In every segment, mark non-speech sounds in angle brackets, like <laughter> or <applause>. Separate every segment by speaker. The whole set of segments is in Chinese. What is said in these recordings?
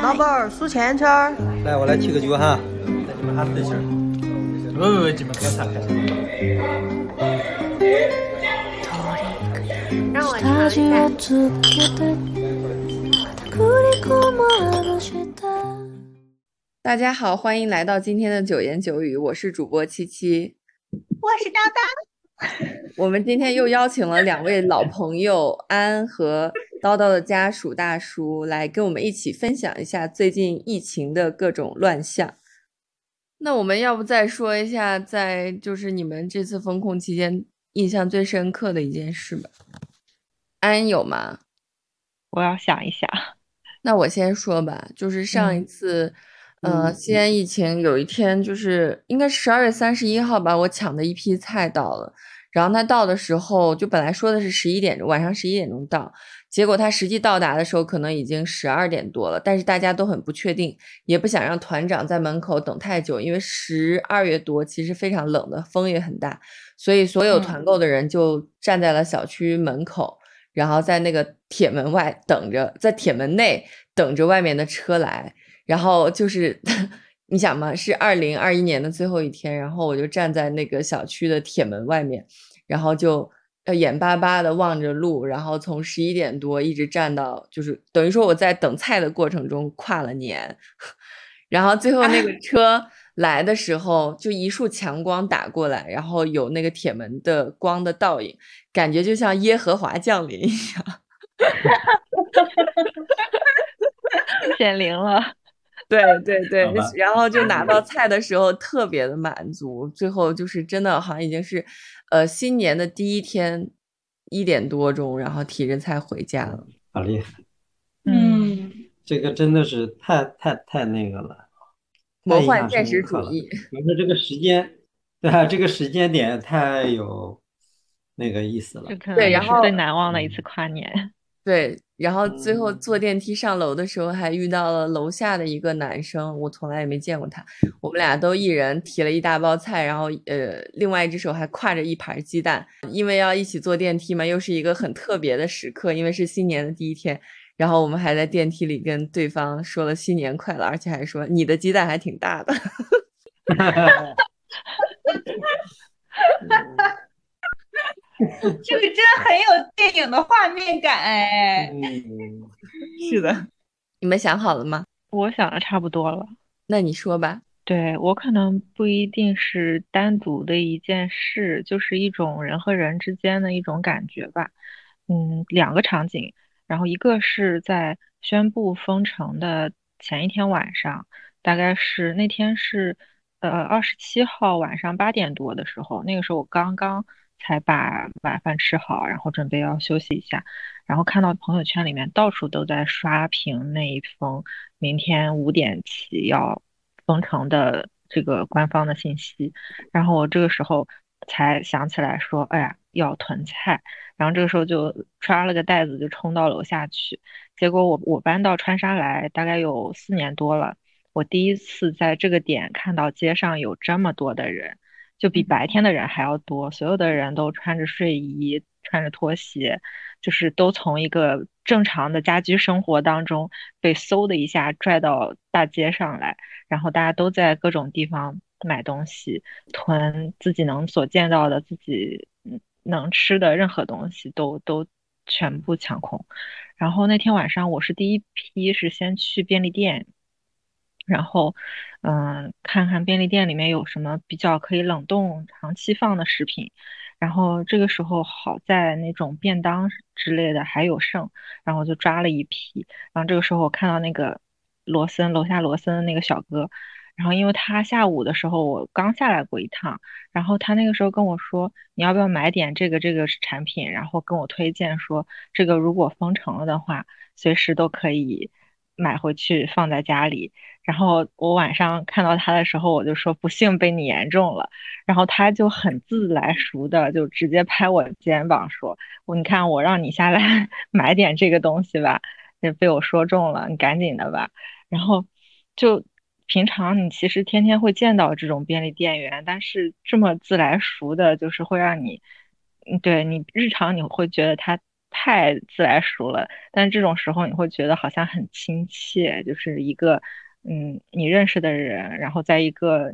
Speaker 1: 老板儿数钱钱儿。
Speaker 2: 来，我来踢个球哈。那你们还分心？
Speaker 3: 不不不，你们开啥开
Speaker 4: 让我尝一
Speaker 5: 下。大家好，欢迎来到今天的九言九语，我是主播七七，
Speaker 4: 我是叨叨。
Speaker 5: 我们今天又邀请了两位老朋友安和叨叨的家属大叔来跟我们一起分享一下最近疫情的各种乱象。那我们要不再说一下，在就是你们这次封控期间印象最深刻的一件事吧？安有吗？
Speaker 6: 我要想一想。
Speaker 5: 那我先说吧，就是上一次。呃，西安疫情有一天就是应该十二月三十一号吧，我抢的一批菜到了，然后他到的时候就本来说的是十一点晚上十一点钟到，结果他实际到达的时候可能已经十二点多了，但是大家都很不确定，也不想让团长在门口等太久，因为十二月多其实非常冷的，风也很大，所以所有团购的人就站在了小区门口，然后在那个铁门外等着，在铁门内等着外面的车来。然后就是，<laughs> 你想嘛，是二零二一年的最后一天，然后我就站在那个小区的铁门外面，然后就呃眼巴巴的望着路，然后从十一点多一直站到，就是等于说我在等菜的过程中跨了年，<laughs> 然后最后那个 <laughs> 车来的时候，就一束强光打过来，然后有那个铁门的光的倒影，感觉就像耶和华降临一样，<laughs>
Speaker 6: 显灵了。
Speaker 5: 对对对，然后就拿到菜的时候特别的满足，最后就是真的好像已经是，呃，新年的第一天一点多钟，然后提着菜回家了，
Speaker 2: 好厉害，
Speaker 6: 嗯，
Speaker 2: 这个真的是太太太那个了，
Speaker 5: 魔幻现实主义。
Speaker 2: 你说这个时间，对啊，这个时间点太有那个意思了，
Speaker 5: 对，然后
Speaker 6: 最难忘的一次跨年。
Speaker 5: 对，然后最后坐电梯上楼的时候，还遇到了楼下的一个男生，我从来也没见过他。我们俩都一人提了一大包菜，然后呃，另外一只手还挎着一盘鸡蛋，因为要一起坐电梯嘛，又是一个很特别的时刻，因为是新年的第一天。然后我们还在电梯里跟对方说了新年快乐，而且还说你的鸡蛋还挺大的。<laughs>
Speaker 4: 这 <laughs> 个真的很有电影的画面感哎！
Speaker 2: 嗯，
Speaker 5: 是的，你们想好了吗？
Speaker 6: 我想的差不多了，
Speaker 5: 那你说吧。
Speaker 6: 对我可能不一定是单独的一件事，就是一种人和人之间的一种感觉吧。嗯，两个场景，然后一个是在宣布封城的前一天晚上，大概是那天是呃二十七号晚上八点多的时候，那个时候我刚刚。才把晚饭吃好，然后准备要休息一下，然后看到朋友圈里面到处都在刷屏那一封明天五点起要封城的这个官方的信息，然后我这个时候才想起来说，哎呀，要囤菜，然后这个时候就抓了个袋子就冲到楼下去，结果我我搬到川沙来大概有四年多了，我第一次在这个点看到街上有这么多的人。就比白天的人还要多，所有的人都穿着睡衣，穿着拖鞋，就是都从一个正常的家居生活当中被嗖的一下拽到大街上来，然后大家都在各种地方买东西，囤自己能所见到的自己能吃的任何东西，都都全部抢空。然后那天晚上我是第一批是先去便利店。然后，嗯，看看便利店里面有什么比较可以冷冻长期放的食品。然后这个时候好在那种便当之类的还有剩，然后就抓了一批。然后这个时候我看到那个罗森楼下罗森的那个小哥，然后因为他下午的时候我刚下来过一趟，然后他那个时候跟我说你要不要买点这个这个产品，然后跟我推荐说这个如果封城了的话，随时都可以买回去放在家里。然后我晚上看到他的时候，我就说不幸被你言中了。然后他就很自来熟的就直接拍我肩膀说：“我你看我让你下来 <laughs> 买点这个东西吧，也被我说中了，你赶紧的吧。”然后就平常你其实天天会见到这种便利店员，但是这么自来熟的，就是会让你，对你日常你会觉得他太自来熟了。但这种时候你会觉得好像很亲切，就是一个嗯你认识的人，然后在一个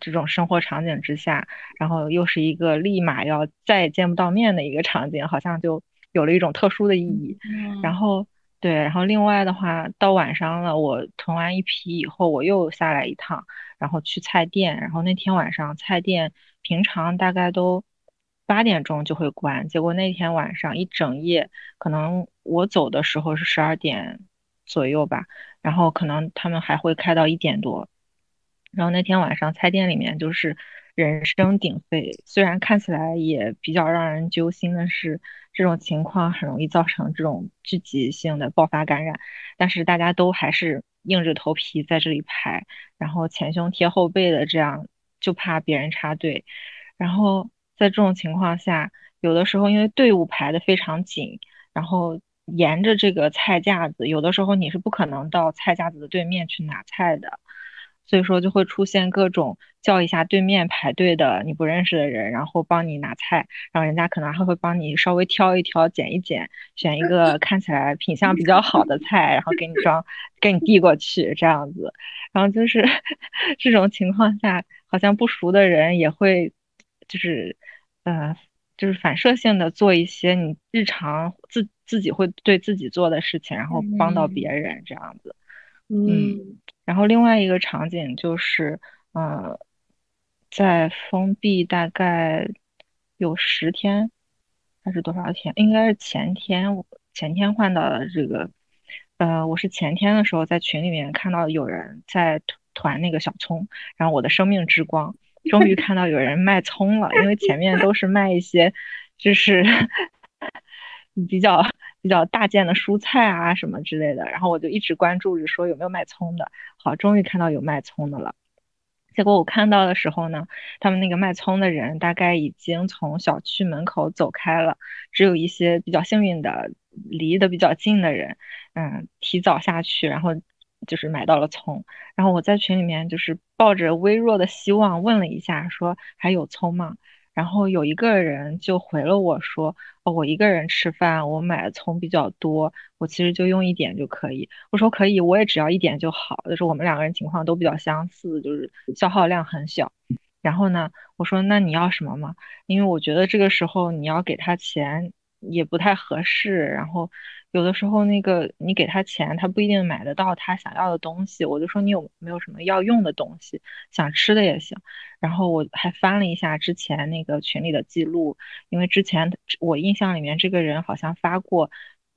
Speaker 6: 这种生活场景之下，然后又是一个立马要再也见不到面的一个场景，好像就有了一种特殊的意义。然后对，然后另外的话，到晚上了，我囤完一批以后，我又下来一趟，然后去菜店，然后那天晚上菜店平常大概都八点钟就会关，结果那天晚上一整夜，可能我走的时候是十二点左右吧，然后可能他们还会开到一点多。然后那天晚上菜店里面就是人声鼎沸，虽然看起来也比较让人揪心的是，这种情况很容易造成这种聚集性的爆发感染，但是大家都还是硬着头皮在这里排，然后前胸贴后背的这样，就怕别人插队。然后在这种情况下，有的时候因为队伍排的非常紧，然后沿着这个菜架子，有的时候你是不可能到菜架子的对面去拿菜的。所以说就会出现各种叫一下对面排队的你不认识的人，然后帮你拿菜，然后人家可能还会帮你稍微挑一挑、捡一捡，选一个看起来品相比较好的菜，然后给你装，给你递过去这样子。然后就是 <laughs> 这种情况下，好像不熟的人也会，就是呃，就是反射性的做一些你日常自自己会对自己做的事情，然后帮到别人这样子。嗯。然后另外一个场景就是，呃，在封闭大概有十天还是多少天？应该是前天，前天换到了这个，呃，我是前天的时候在群里面看到有人在团那个小葱，然后我的生命之光，终于看到有人卖葱了，因为前面都是卖一些就是比较。比较大件的蔬菜啊什么之类的，然后我就一直关注着说有没有卖葱的。好，终于看到有卖葱的了。结果我看到的时候呢，他们那个卖葱的人大概已经从小区门口走开了，只有一些比较幸运的离得比较近的人，嗯，提早下去，然后就是买到了葱。然后我在群里面就是抱着微弱的希望问了一下，说还有葱吗？然后有一个人就回了我说：“哦，我一个人吃饭，我买的葱比较多，我其实就用一点就可以。”我说：“可以，我也只要一点就好。”就是我们两个人情况都比较相似，就是消耗量很小。然后呢，我说：“那你要什么吗？因为我觉得这个时候你要给他钱也不太合适。然后有的时候那个你给他钱，他不一定买得到他想要的东西。我就说你有没有什么要用的东西，想吃的也行。”然后我还翻了一下之前那个群里的记录，因为之前我印象里面这个人好像发过，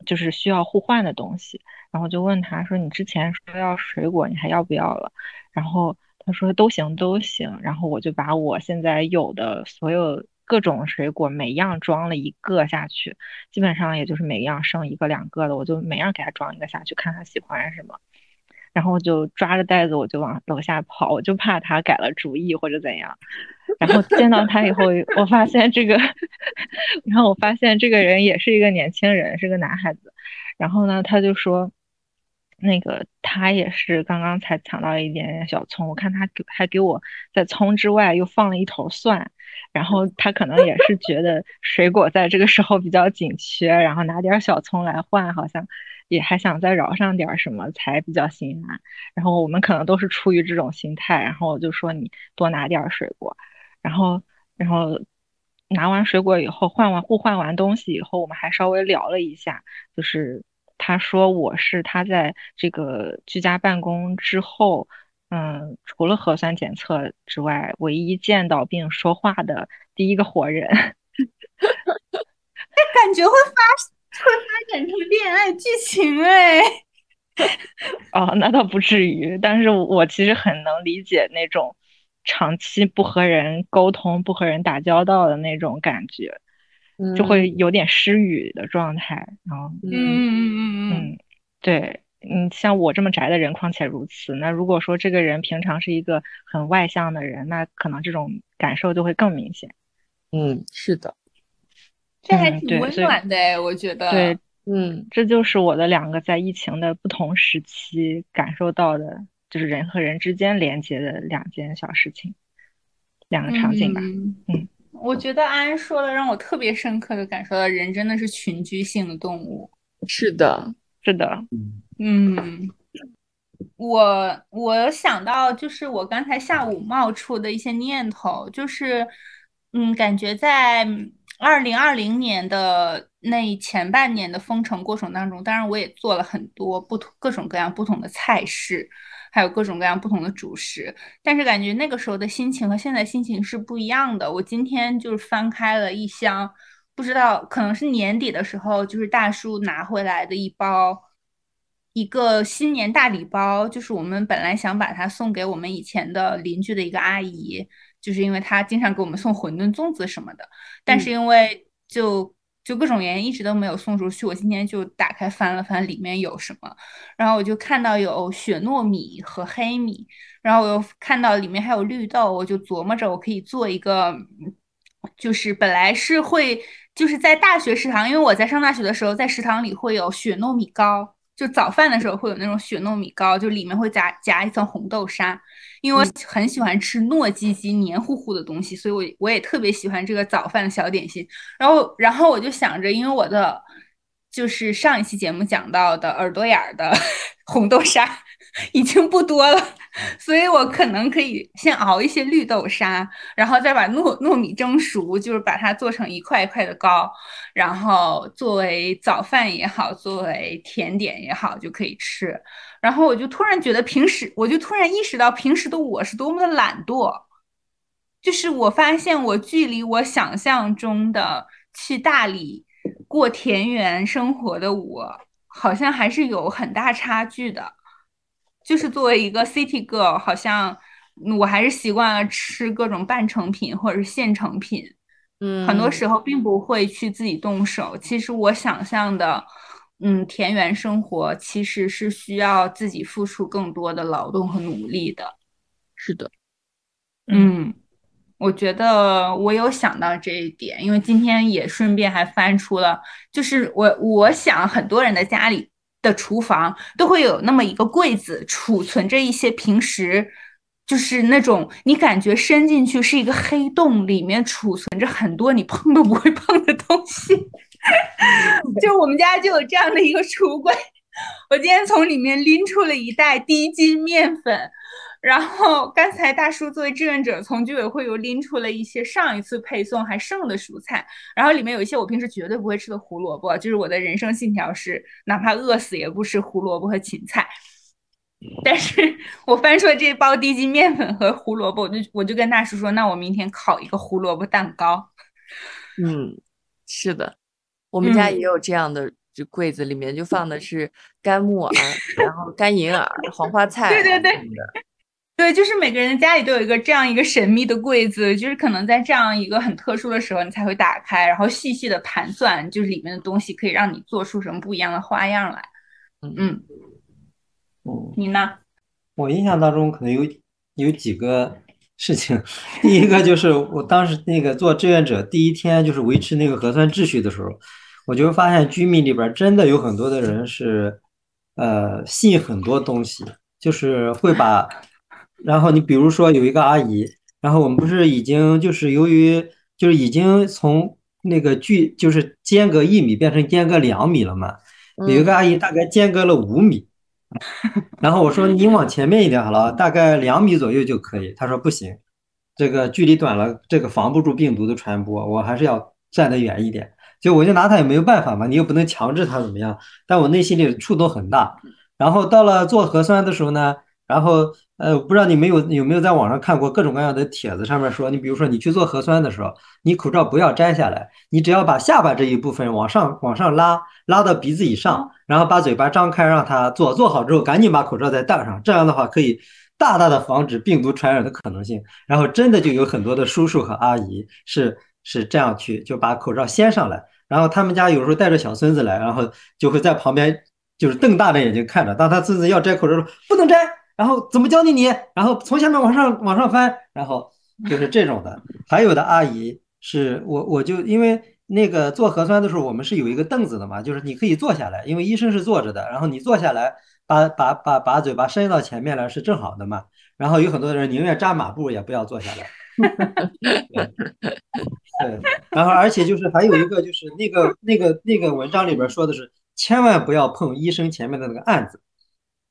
Speaker 6: 就是需要互换的东西，然后就问他说：“你之前说要水果，你还要不要了？”然后他说：“都行，都行。”然后我就把我现在有的所有各种水果每样装了一个下去，基本上也就是每样剩一个两个的，我就每样给他装一个下去，看他喜欢什么。然后就抓着袋子，我就往楼下跑，我就怕他改了主意或者怎样。然后见到他以后，我发现这个，然后我发现这个人也是一个年轻人，是个男孩子。然后呢，他就说，那个他也是刚刚才抢到一点点小葱，我看他给还给我在葱之外又放了一头蒜。然后他可能也是觉得水果在这个时候比较紧缺，然后拿点小葱来换，好像。也还想再饶上点什么才比较心安，然后我们可能都是出于这种心态，然后我就说你多拿点水果，然后然后拿完水果以后换完互换完东西以后，我们还稍微聊了一下，就是他说我是他在这个居家办公之后，嗯，除了核酸检测之外，唯一见到并说话的第一个活人，感
Speaker 4: 觉会发。会发展成恋爱剧情哎，
Speaker 6: 哦，那倒不至于，但是我其实很能理解那种长期不和人沟通、不和人打交道的那种感觉，就会有点失语的状态。然后，
Speaker 4: 嗯嗯嗯
Speaker 6: 嗯，对，嗯，像我这么宅的人，况且如此。那如果说这个人平常是一个很外向的人，那可能这种感受就会更明显。
Speaker 5: 嗯，是的。
Speaker 4: 这还挺温暖的哎，我觉得。
Speaker 6: 对，
Speaker 5: 嗯，
Speaker 6: 这就是我的两个在疫情的不同时期感受到的，就是人和人之间连接的两件小事情，两个场景吧。
Speaker 4: 嗯，我觉得安安说的让我特别深刻的感受到，人真的是群居性的动物。
Speaker 5: 是的，
Speaker 6: 是的，
Speaker 4: 嗯，我我想到就是我刚才下午冒出的一些念头，就是嗯，感觉在二零二零年的那前半年的封城过程当中，当然我也做了很多不同各种各样不同的菜式。还有各种各样不同的主食，但是感觉那个时候的心情和现在心情是不一样的。我今天就是翻开了一箱，不知道可能是年底的时候，就是大叔拿回来的一包，一个新年大礼包，就是我们本来想把它送给我们以前的邻居的一个阿姨，就是因为她经常给我们送馄饨、粽子什么的，但是因为就。就各种原因一直都没有送出去。我今天就打开翻了翻，里面有什么，然后我就看到有雪糯米和黑米，然后我又看到里面还有绿豆，我就琢磨着我可以做一个，就是本来是会就是在大学食堂，因为我在上大学的时候，在食堂里会有雪糯米糕，就早饭的时候会有那种雪糯米糕，就里面会夹夹一层红豆沙。因为我很喜欢吃糯叽叽、黏糊糊的东西，所以我我也特别喜欢这个早饭的小点心。然后，然后我就想着，因为我的就是上一期节目讲到的耳朵眼儿的 <laughs> 红豆沙已经不多了，所以我可能可以先熬一些绿豆沙，然后再把糯糯米蒸熟，就是把它做成一块一块的糕，然后作为早饭也好，作为甜点也好，就可以吃。然后我就突然觉得，平时我就突然意识到，平时的我是多么的懒惰。就是我发现，我距离我想象中的去大理过田园生活的我，好像还是有很大差距的。就是作为一个 city girl，好像我还是习惯了吃各种半成品或者是现成品。
Speaker 5: 嗯，
Speaker 4: 很多时候并不会去自己动手。其实我想象的。嗯，田园生活其实是需要自己付出更多的劳动和努力的。
Speaker 5: 是的，
Speaker 4: 嗯，我觉得我有想到这一点，因为今天也顺便还翻出了，就是我我想很多人的家里的厨房都会有那么一个柜子，储存着一些平时就是那种你感觉伸进去是一个黑洞，里面储存着很多你碰都不会碰的东西。<laughs> 就我们家就有这样的一个橱柜，我今天从里面拎出了一袋低筋面粉，然后刚才大叔作为志愿者从居委会又拎出了一些上一次配送还剩的蔬菜，然后里面有一些我平时绝对不会吃的胡萝卜，就是我的人生信条是哪怕饿死也不吃胡萝卜和芹菜，<laughs> 但是我翻出了这包低筋面粉和胡萝卜，我就我就跟大叔说，那我明天烤一个胡萝卜蛋糕。<laughs>
Speaker 5: 嗯，是的。我们家也有这样的，就柜子里面就放的是干木耳，然后干银耳、黄花菜。
Speaker 4: 对对对，<laughs> 对，就是每个人的家里都有一个这样一个神秘的柜子，就是可能在这样一个很特殊的时候，你才会打开，然后细细的盘算，就是里面的东西可以让你做出什么不一样的花样来。
Speaker 2: 嗯
Speaker 4: 嗯，你呢？
Speaker 2: 我印象当中可能有有几个。事情，第一个就是我当时那个做志愿者第一天，就是维持那个核酸秩序的时候，我就发现居民里边真的有很多的人是，呃，信很多东西，就是会把，然后你比如说有一个阿姨，然后我们不是已经就是由于就是已经从那个距就是间隔一米变成间隔两米了嘛，有一个阿姨大概间隔了五米。<laughs> 然后我说你往前面一点好了，大概两米左右就可以。她说不行，这个距离短了，这个防不住病毒的传播，我还是要站得远一点。就我就拿他也没有办法嘛，你又不能强制他怎么样。但我内心里触动很大。然后到了做核酸的时候呢，然后呃，不知道你没有有没有在网上看过各种各样的帖子，上面说你比如说你去做核酸的时候，你口罩不要摘下来，你只要把下巴这一部分往上往上拉，拉到鼻子以上。然后把嘴巴张开，让它做做好之后，赶紧把口罩再戴上。这样的话，可以大大的防止病毒传染的可能性。然后真的就有很多的叔叔和阿姨是是这样去，就把口罩掀上来。然后他们家有时候带着小孙子来，然后就会在旁边就是瞪大着眼睛看着。当他孙子要摘口罩说不能摘，然后怎么教你你？然后从下面往上往上翻，然后就是这种的。还有的阿姨是我我就因为。那个做核酸的时候，我们是有一个凳子的嘛，就是你可以坐下来，因为医生是坐着的，然后你坐下来，把把把把嘴巴伸到前面来是正好的嘛。然后有很多人宁愿扎马步也不要坐下来。<laughs> 对，然后而且就是还有一个就是那个那个那个文章里边说的是，千万不要碰医生前面的那个案子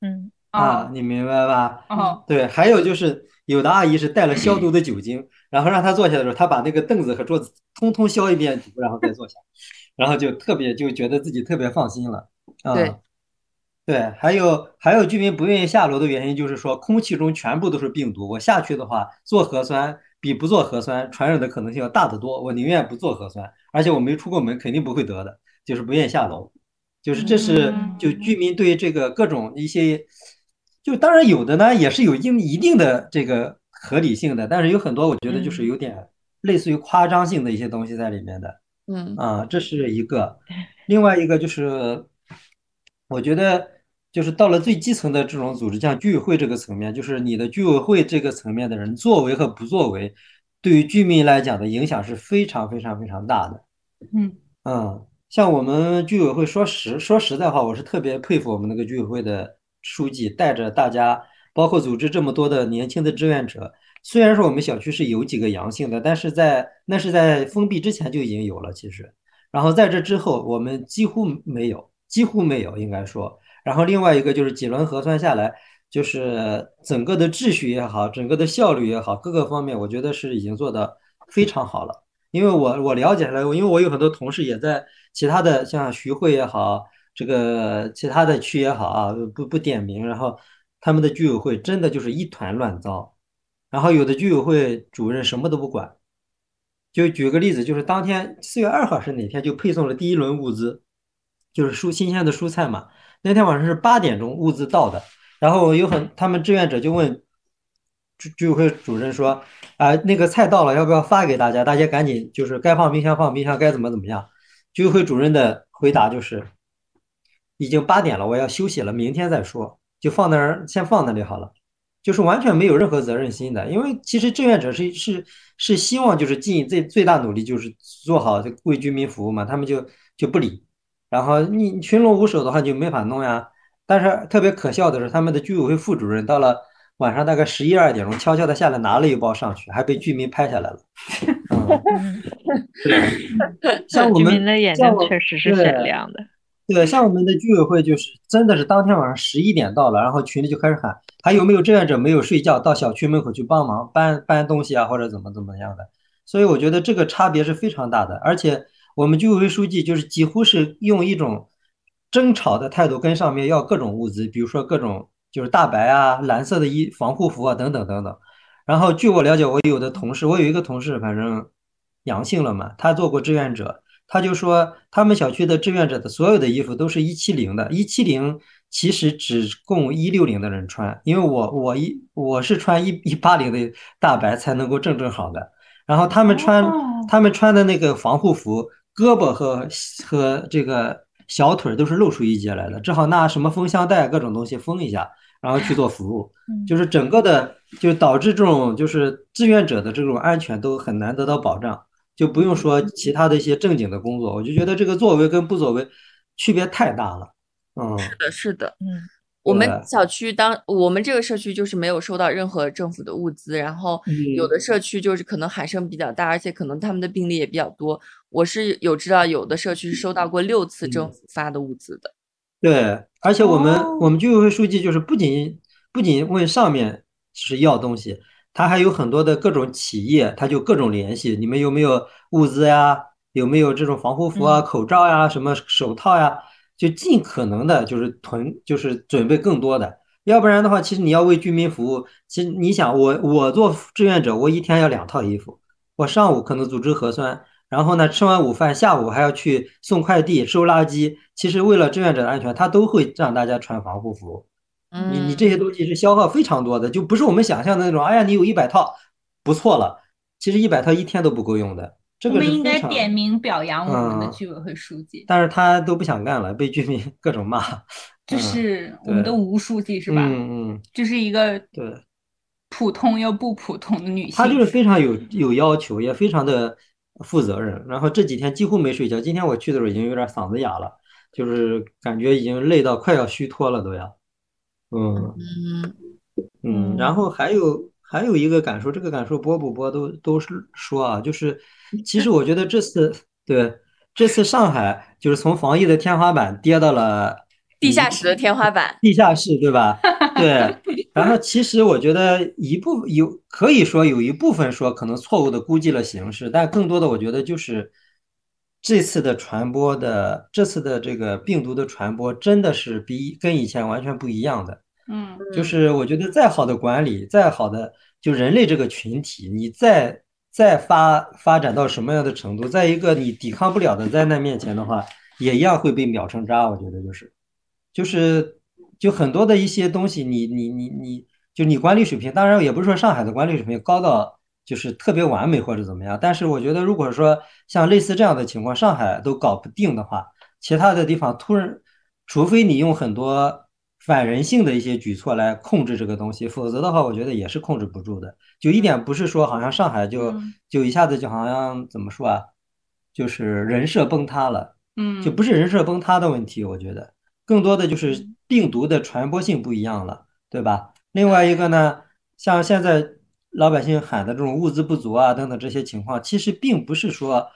Speaker 6: 嗯
Speaker 2: 啊，你明白吧？
Speaker 4: 哦，
Speaker 2: 对，还有就是有的阿姨是带了消毒的酒精，然后让她坐下的时候，她把那个凳子和桌子通通消一遍毒，然后再坐下，然后就特别就觉得自己特别放心了啊。
Speaker 5: 对
Speaker 2: 对，还有还有居民不愿意下楼的原因就是说，空气中全部都是病毒，我下去的话做核酸比不做核酸传染的可能性要大得多，我宁愿不做核酸，而且我没出过门，肯定不会得的，就是不愿意下楼，就是这是就居民对这个各种一些，就当然有的呢也是有一一定的这个合理性的，但是有很多我觉得就是有点类似于夸张性的一些东西在里面的。
Speaker 5: 嗯。
Speaker 2: 啊，这是一个，另外一个就是，我觉得就是到了最基层的这种组织，像居委会这个层面，就是你的居委会这个层面的人作为和不作为，对于居民来讲的影响是非常非常非常大的。
Speaker 4: 嗯
Speaker 2: 嗯，像我们居委会说实说实在话，我是特别佩服我们那个居委会的书记，带着大家，包括组织这么多的年轻的志愿者。虽然说我们小区是有几个阳性的，但是在那是在封闭之前就已经有了，其实。然后在这之后，我们几乎没有，几乎没有，应该说。然后另外一个就是几轮核酸下来，就是整个的秩序也好，整个的效率也好，各个方面，我觉得是已经做得非常好了。因为我我了解下来，因为我有很多同事也在其他的像徐汇也好，这个其他的区也好啊，不不点名，然后他们的居委会真的就是一团乱糟，然后有的居委会主任什么都不管。就举个例子，就是当天四月二号是哪天就配送了第一轮物资，就是蔬新鲜的蔬菜嘛。那天晚上是八点钟物资到的，然后有很他们志愿者就问居居委会主任说，啊、那个菜到了，要不要发给大家？大家赶紧就是该放冰箱放冰箱，该怎么怎么样。居委会主任的回答就是，已经八点了，我要休息了，明天再说，就放那儿先放那里好了。就是完全没有任何责任心的，因为其实志愿者是是是希望就是尽最最大努力，就是做好这为居民服务嘛，他们就就不理，然后你群龙无首的话就没法弄呀。但是特别可笑的是，他们的居委会副主任到了晚上大概十一二点钟，悄悄的下来拿了一包上去，还被居民拍下来了。<laughs> 嗯，
Speaker 6: 嗯，
Speaker 2: 对，像我们
Speaker 6: 居民的眼睛确实是
Speaker 2: 对
Speaker 6: 闪亮的。
Speaker 2: 对，像我们的居委会就是真的是当天晚上十一点到了，然后群里就开始喊，还有没有志愿者没有睡觉到小区门口去帮忙搬搬东西啊，或者怎么怎么样的。所以我觉得这个差别是非常大的，而且我们居委会书记就是几乎是用一种争吵的态度跟上面要各种物资，比如说各种就是大白啊、蓝色的衣防护服啊等等等等。然后据我了解，我有的同事，我有一个同事，反正阳性了嘛，他做过志愿者。他就说，他们小区的志愿者的所有的衣服都是一七零的，一七零其实只供一六零的人穿，因为我我一我是穿一一八零的大白才能够正正好的，然后他们穿
Speaker 4: 哦
Speaker 2: 他们穿的那个防护服，胳膊和和这个小腿都是露出一截来的，只好拿什么封箱带各种东西封一下，然后去做服务，<laughs> 就是整个的就导致这种就是志愿者的这种安全都很难得到保障。就不用说其他的一些正经的工作，我就觉得这个作为跟不作为区别太大了。嗯，
Speaker 5: 是的，是的。
Speaker 6: 嗯，
Speaker 5: 我们小区当我们这个社区就是没有收到任何政府的物资，然后有
Speaker 2: 嗯
Speaker 5: 的社区就是可能喊声比较大，而且可能他们的病例也比较多。我是有知道有的社区是收到过六次政
Speaker 2: 嗯
Speaker 5: 府发的物资的。
Speaker 2: 对，而且我们
Speaker 4: 哦
Speaker 2: 我们居委会书记就是不仅不仅问上面是要东西，他还有很多的各种企业，他就各种联系，你们有没有物资呀？有没有这种防护服啊、
Speaker 6: 嗯
Speaker 2: 口罩呀、什么手套呀？就尽可能的就是囤，就是准备更多的。要不然的话，其实你要为居民服务，其实你想，我我做志愿者，我一天要两套衣服，我上午可能组织核酸，然后呢吃完午饭，下午还要去送快递、收垃圾。其实为了志愿者的安全，他都会让大家穿防护服。你你
Speaker 5: 嗯，
Speaker 2: 这些东西是消耗非常多的，就不是我们想象的那种。哎呀，你有一百套，不错了。其实一百套一天都不够用的，这个
Speaker 4: 我们应。该点名表扬我们的
Speaker 2: 嗯
Speaker 4: 居委会书记，
Speaker 2: 但是他都不想干了，被居民 <laughs> 各种骂。
Speaker 4: 这
Speaker 2: 嗯
Speaker 4: 是我们的吴书记是吧？
Speaker 2: 嗯嗯，
Speaker 4: 这是一个
Speaker 2: 对，
Speaker 4: 普通又不普通的女性。
Speaker 2: 她就是非常有有要求，也非常的负责任。然后这几天几乎没睡觉，今天我去的时候已经有点嗓子哑了，就是感觉已经累到快要虚脱了都要。嗯
Speaker 5: 嗯
Speaker 2: 嗯，
Speaker 6: 嗯
Speaker 2: 然后还有还有一个感受，这个感受播不播都都是说啊，就是 <laughs> 其实我觉得这次对这次上海就是从防疫的天花板跌到了
Speaker 5: 地下室的天花板，
Speaker 2: 地下室对吧？对，<laughs> 然后其实我觉得一部有可以说有一部分说可能错误的估计了形势，但更多的我觉得就是这次的传播的这次的这个病毒的传播真的是比跟以前完全不一样的。
Speaker 4: 嗯
Speaker 2: 就是我觉得再好的管理，再好的就人类这个群体，你再再发发展到什么样的程度，在一个你抵抗不了的灾难面前的话，也一样会被秒成渣。我觉得就是就是就很多的一些东西你，你你你就你管理水平，当然也不是说上海的管理水平高到就是特别完美或者怎么样，但是我觉得如果说像类似这样的情况，上海都搞不定的话，其他的地方突然，除非你用很多。反人性的一些举措来控制这个东西，否则的话，我觉得也是控制不住的。就一点不是说好像上海就就一下子就好像怎么说啊，就是人设崩塌了，
Speaker 4: 嗯，
Speaker 2: 就不是人设崩塌的问题。我觉得更多的就是病毒的传播性不一样了，对吧？另外一个呢，像现在老百姓喊的这种物资不足啊等等这些情况，其实并不是说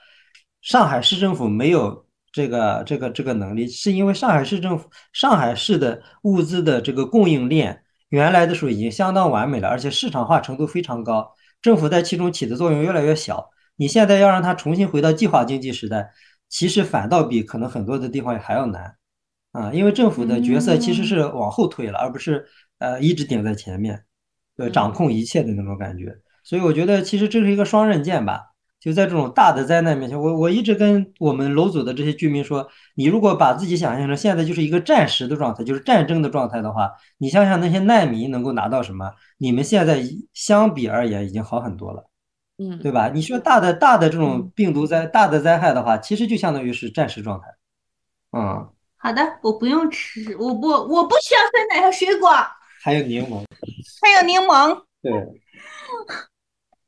Speaker 2: 上海市政府没有。这个这个这个能力，是因为上海市政府、上海市的物资的这个供应链，原来的时候已经相当完美了，而且市场化程度非常高，政府在其中起的作用越来越小。你现在要让它重新回到计划经济时代，其实反倒比可能很多的地方还要难啊，因为政府的角色其实是往后退了，而不是呃一直顶在前面，呃掌控一切的那种感觉。所以我觉得其实这是一个双刃剑吧。就在这种大的灾难面前，我我一直跟我们楼组的这些居民说，你如果把自己想象成现在就是一个战时的状态，就是战争的状态的话，你想想那些难民能够拿到什么？你们现在相比而言已经好很多了，
Speaker 5: 嗯，
Speaker 2: 对吧？你说大的大的这种病毒灾大的灾害的话，其实就相当于是战时状态。嗯，
Speaker 4: 好的，我不用吃，我不我不需要酸奶和水果，
Speaker 2: 还有柠檬，
Speaker 4: 还有柠檬，
Speaker 2: 对，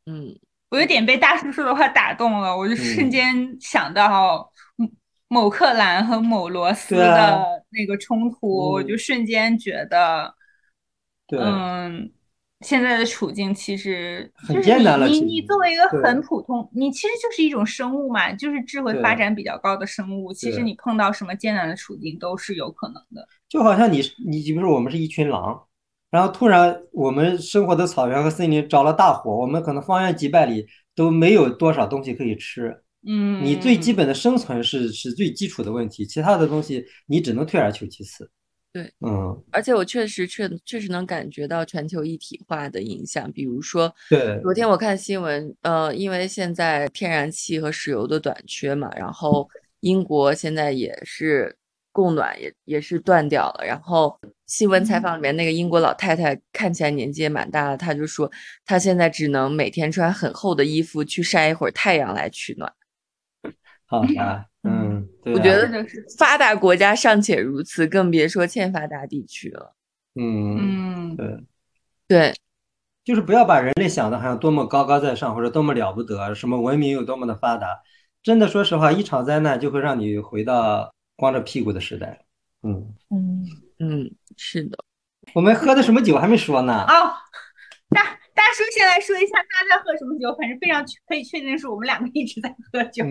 Speaker 5: 嗯。
Speaker 4: 我有点被大叔说的话打动了，我就瞬间想到某克兰和某罗斯的那个冲突，我就瞬间觉得，嗯，现在的处境其实
Speaker 2: 很艰难了。
Speaker 4: 你你作为一个很普通，你其实就是一种生物嘛，就是智慧发展比较高的生物，其实你碰到什么艰难的处境都是有可能的。
Speaker 2: 就好像你你比如说我们是一群狼。然后突然，我们生活的草原和森林着了大火，我们可能方圆几百里都没有多少东西可以吃。
Speaker 4: 嗯，
Speaker 2: 你最基本的生存是是最基础的问题，其他的东西你只能退而求其次。
Speaker 5: 对，
Speaker 2: 嗯，
Speaker 5: 而且我确实确确实能感觉到全球一体化的影响，比如说，
Speaker 2: 对，
Speaker 5: 昨天我看新闻，呃，因为现在天然气和石油的短缺嘛，然后英国现在也是。供暖也也是断掉了，然后新闻采访里面那个英国老太太看起来年纪也蛮大的，她就说她现在只能每天穿很厚的衣服去晒一会儿太阳来取暖。<laughs>
Speaker 2: 好吧，嗯，
Speaker 5: 我觉得就是发达国家尚且如此，更别说欠发达地区了。
Speaker 2: 嗯
Speaker 4: 嗯，
Speaker 2: 对
Speaker 5: 对，
Speaker 2: 就是不要把人类想的好像多么高高在上或者多么了不得，什么文明有多么的发达，真的说实话，一场灾难就会让你回到。光着屁股的时代，
Speaker 5: 嗯嗯嗯，是的。
Speaker 2: 我们喝的什么酒还没说呢？
Speaker 4: 哦，大大叔先来说一下他在喝什么酒。反正非常可以确定是，我们两个一直在喝酒。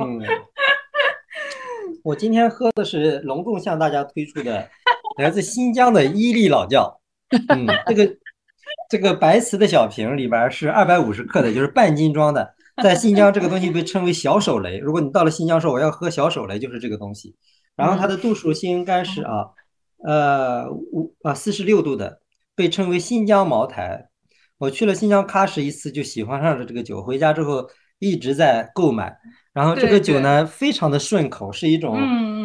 Speaker 2: 我今天喝的是隆重向大家推出的来自新疆的伊利老窖。嗯，这个这个白瓷的小瓶里边是二百五十克的，就是半斤装的。在新疆，这个东西被称为小手雷。如果你到了新疆说我要喝小手雷，就是这个东西。然后它的度数应该是啊，呃五啊四十六度的，被称为新疆茅台。我去了新疆喀什一次，就喜欢上了这个酒，回家之后一直在购买。然后这个酒呢，非常的顺口，是一种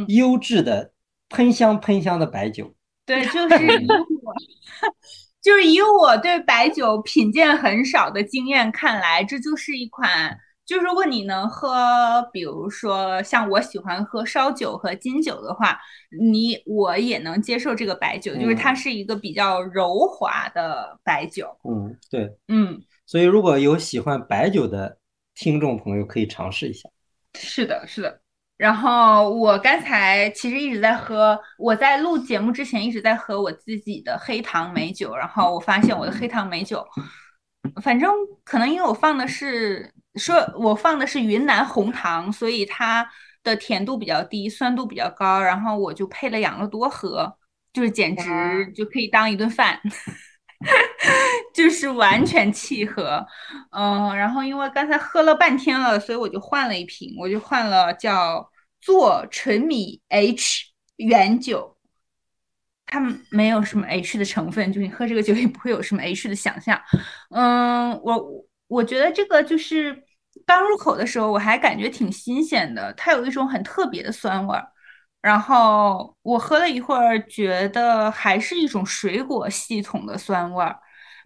Speaker 2: 优质的喷香喷香的白酒。
Speaker 4: 对，就是以 <laughs> 我 <laughs> 就是以我对白酒品鉴很少的经验看来，这就是一款。就如果你能喝，比如说像我喜欢喝烧酒和金酒的话，你我也能接受这个白酒，就是它是一个比较柔滑的白酒。
Speaker 2: 嗯，对，
Speaker 4: 嗯，
Speaker 2: 所以如果有喜欢白酒的听众朋友，可以尝试一下。
Speaker 4: 是的，是的。然后我刚才其实一直在喝，我在录节目之前一直在喝我自己的黑糖美酒，然后我发现我的黑糖美酒。反正可能因为我放的是说我放的是云南红糖，所以它的甜度比较低，酸度比较高，然后我就配了养乐多喝，就是简直就可以当一顿饭。<laughs> 就是完全契合，嗯，然后因为刚才喝了半天了，所以我就换了一瓶，我就换了叫做纯米 H 原酒，它没有什么 H 的成分，就你喝这个酒也不会有什么 H 的想象，嗯，我我觉得这个就是刚入口的时候我还感觉挺新鲜的，它有一种很特别的酸味儿。然后我喝了一会儿，觉得还是一种水果系统的酸味儿。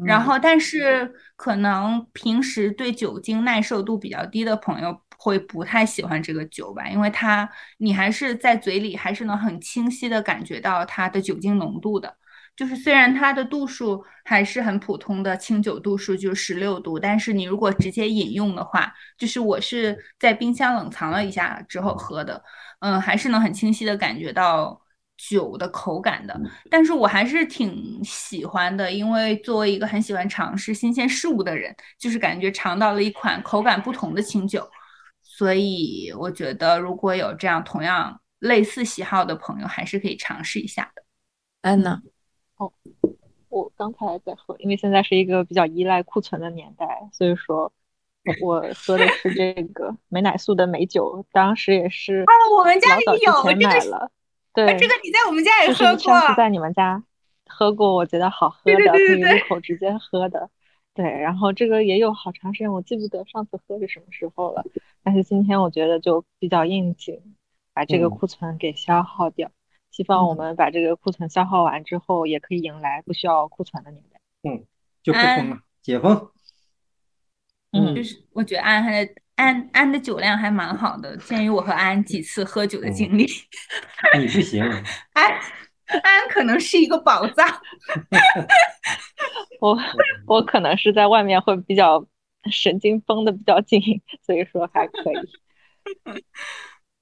Speaker 4: 然后，但是可能平时对酒精耐受度比较低的朋友会不太喜欢这个酒吧，因为它你还是在嘴里还是能很清晰的感觉到它的酒精浓度的。就是虽然它的度数还是很普通的清酒度数，就是十六度，但是你如果直接饮用的话，就是我是在冰箱冷藏了一下之后喝的，嗯，还是能很清晰的感觉到酒的口感的。但是我还是挺喜欢的，因为作为一个很喜欢尝试新鲜事物的人，就是感觉尝到了一款口感不同的清酒，所以我觉得如果有这样同样类似喜好的朋友，还是可以尝试一下的。
Speaker 5: 安娜。
Speaker 6: 哦，我刚才在喝，因为现在是一个比较依赖库存的年代，所以说，我喝的是这个 <laughs> 美乃素的美酒，当时也是
Speaker 4: 啊，我们家里有
Speaker 6: 这个，对，
Speaker 4: 这个你在我们家也喝过，
Speaker 6: 上次在你们家喝过，我觉得好喝的，可以入口直接喝的，对，然后这个也有好长时间，我记不得上次喝是什么时候了，但是今天我觉得就比较应景，把这个库存给消耗掉。希望我们把这个库存消耗完之后，也可以迎来不需要库存的年代。
Speaker 2: 嗯，就不封了，解封。
Speaker 4: 嗯，就是我觉得安安的安安的酒量还蛮好的，鉴于我和安几次喝酒的经历。
Speaker 2: 你不行。<laughs>
Speaker 4: 安安可能是一个宝藏。<laughs> <laughs>
Speaker 6: 我我可能是在外面会比较神经绷的比较紧，所以说还可以。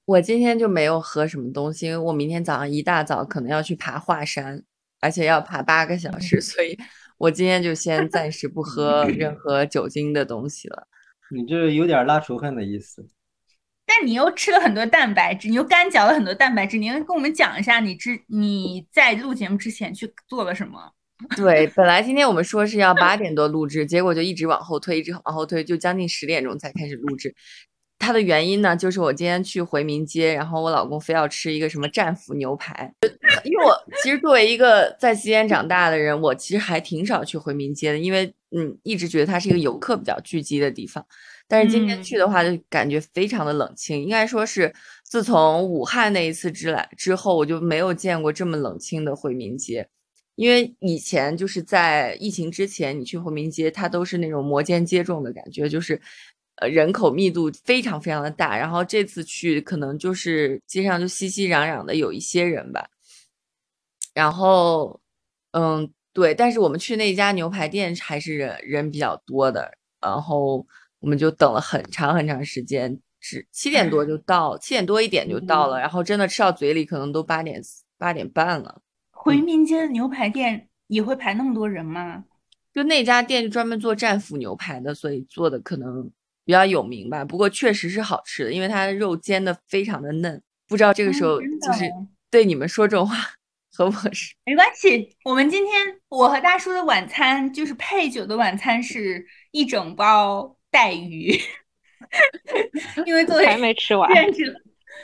Speaker 5: 我今天就没有喝什么东西，因为我明天早上一大早可能要去爬华山，而且要爬八个小时，所以我今天就先暂时不喝任何酒精的东西了。
Speaker 2: 你这有点拉仇恨的意思。
Speaker 4: 但你又吃了很多蛋白质，你又干嚼了很多蛋白质，你能跟我们讲一下你之你在录节目之前去做了什么？<laughs>
Speaker 5: 对，本来今天我们说是要八点多录制，结果就一直往后推，一直往后推，就将近十点钟才开始录制。它的原因呢，就是我今天去回民街，然后我老公非要吃一个什么战斧牛排。因为我 <laughs> 其实作为一个在西安长大的人，我其实还挺少去回民街的，因为嗯，一直觉得它是一个游客比较聚集的地方。但是今天去的话，就感觉非常的冷清。应该说是自从武汉那一次之来之后，我就没有见过这么冷清的回民街。因为以前就是在疫情之前，你去回民街，它都是那种摩肩接踵的感觉，就是。呃，人口密度非常非常的大，然后这次去可能就是街上就熙熙攘攘的有一些人吧，然后，嗯，对，但是我们去那家牛排店还是人人比较多的，然后我们就等了很长很长时间，只七点多就到，七点多一点就到了，然后真的吃到嘴里可能都八点八点半了。
Speaker 4: 回民街的牛排店也会排那么多人吗？
Speaker 5: 就那家店就专门做战斧牛排的，所以做的可能。比较有名吧，不过确实是好吃的，因为它的肉煎的非常的嫩。不知道这个时候就是对你们说这种话合不合适？
Speaker 4: 没关系，我们今天我和大叔的晚餐就是配酒的晚餐是一整包带鱼，<laughs> 因为作为
Speaker 6: 还没吃完，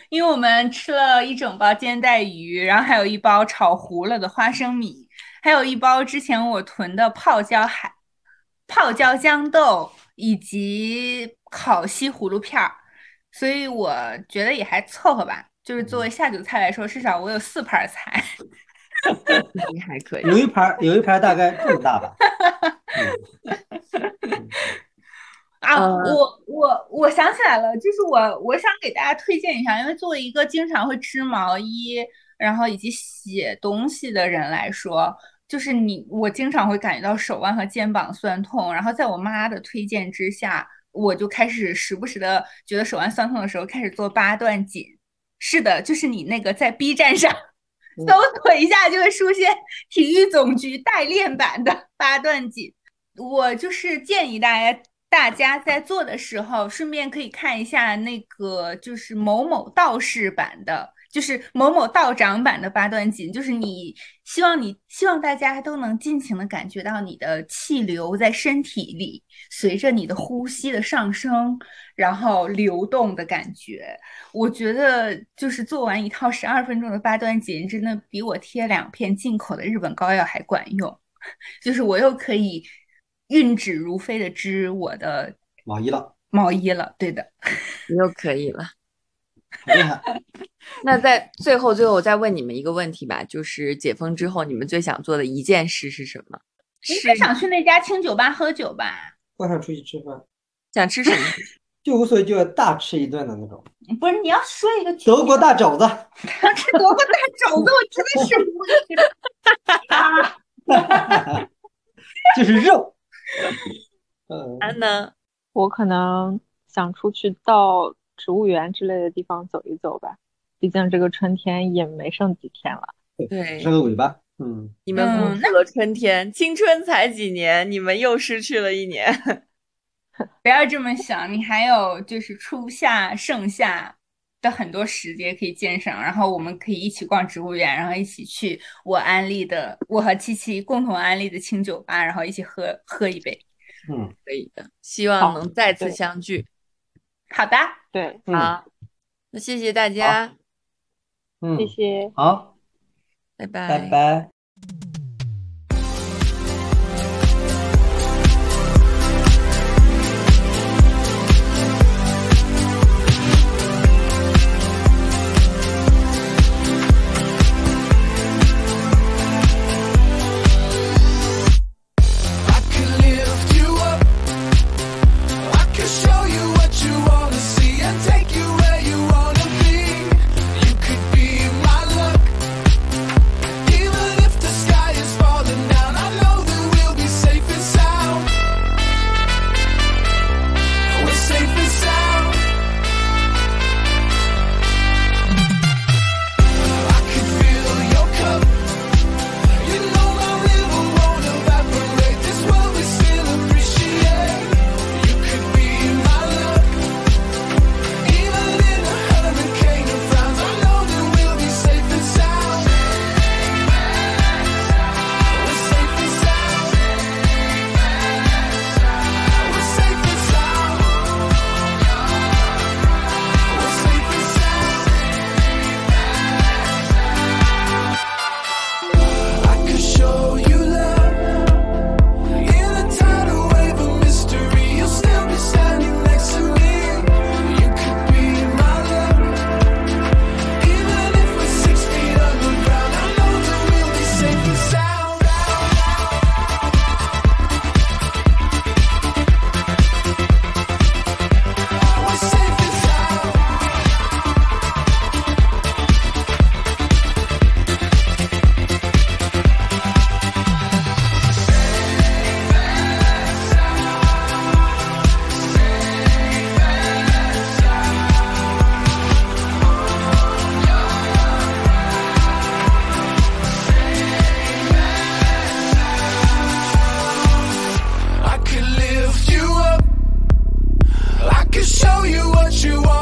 Speaker 4: 因为我们吃了一整包煎带鱼，然后还有一包炒糊了的花生米，还有一包之前我囤的泡椒海泡椒豇豆。以及烤西葫芦片儿，所以我觉得也还凑合吧。就是作为下酒菜来说，至少我有四盘菜，<laughs>
Speaker 5: 你 <laughs> 还可以。
Speaker 2: 有一盘，有一盘大概这么大吧。<laughs>
Speaker 4: 啊，我我我想起来了，就是我我想给大家推荐一下，因为作为一个经常会织毛衣，然后以及写东西的人来说。就是你，我经常会感觉到手腕和肩膀酸痛，然后在我妈的推荐之下，我就开始时不时的觉得手腕酸痛的时候，开始做八段锦。是的，就是你那个在 B 站上 <laughs> 搜索一下就会出现体育总局代练版的八段锦。我就是建议大家，大家在做的时候，顺便可以看一下那个就是某某道士版的。就是某某道长版的八段锦，就是你希望你希望大家都能尽情的感觉到你的气流在身体里，随着你的呼吸的上升，然后流动的感觉。我觉得就是做完一套十二分钟的八段锦，真的比我贴两片进口的日本膏药还管用。<laughs> 就是我又可以运指如飞的织我的
Speaker 2: 毛衣了，
Speaker 4: 毛衣了，对的，<laughs>
Speaker 5: 你又可以了。
Speaker 2: 厉害！
Speaker 5: 那在最后，最后我再问你们一个问题吧，就是解封之后，你们最想做的一件事是什么？
Speaker 4: 是想去那家清酒吧喝酒吧？
Speaker 2: 我想出去吃饭，
Speaker 5: 想吃什么？<laughs>
Speaker 2: 就无所谓，就要大吃一顿的那种。
Speaker 4: 不是，你要说一个
Speaker 2: 德国大肘子。<laughs>
Speaker 4: 德国大肘子，我真的是
Speaker 2: 无语。就是肉。
Speaker 5: 嗯，安呢？
Speaker 6: 我可能想出去到。植物园之类的地方走一走吧，毕竟这个春天也没剩几天了。
Speaker 5: 对，
Speaker 2: 剩个尾巴。嗯，
Speaker 5: 你们过去了春天，青春才几年，你们又失去了一年。<laughs>
Speaker 4: 不要这么想，你还有就是初夏、盛夏的很多时节可以鉴赏，然后我们可以一起逛植物园，然后一起去我安利的，我和七七共同安利的清酒吧，然后一起喝喝一杯。
Speaker 2: 嗯，
Speaker 5: 可以的，希望能再次相聚。
Speaker 4: 好的，
Speaker 6: 对，
Speaker 5: 好，那谢谢大家，
Speaker 2: 嗯，
Speaker 6: 谢谢，
Speaker 2: 好，
Speaker 5: 拜拜，
Speaker 2: 拜拜。what you want.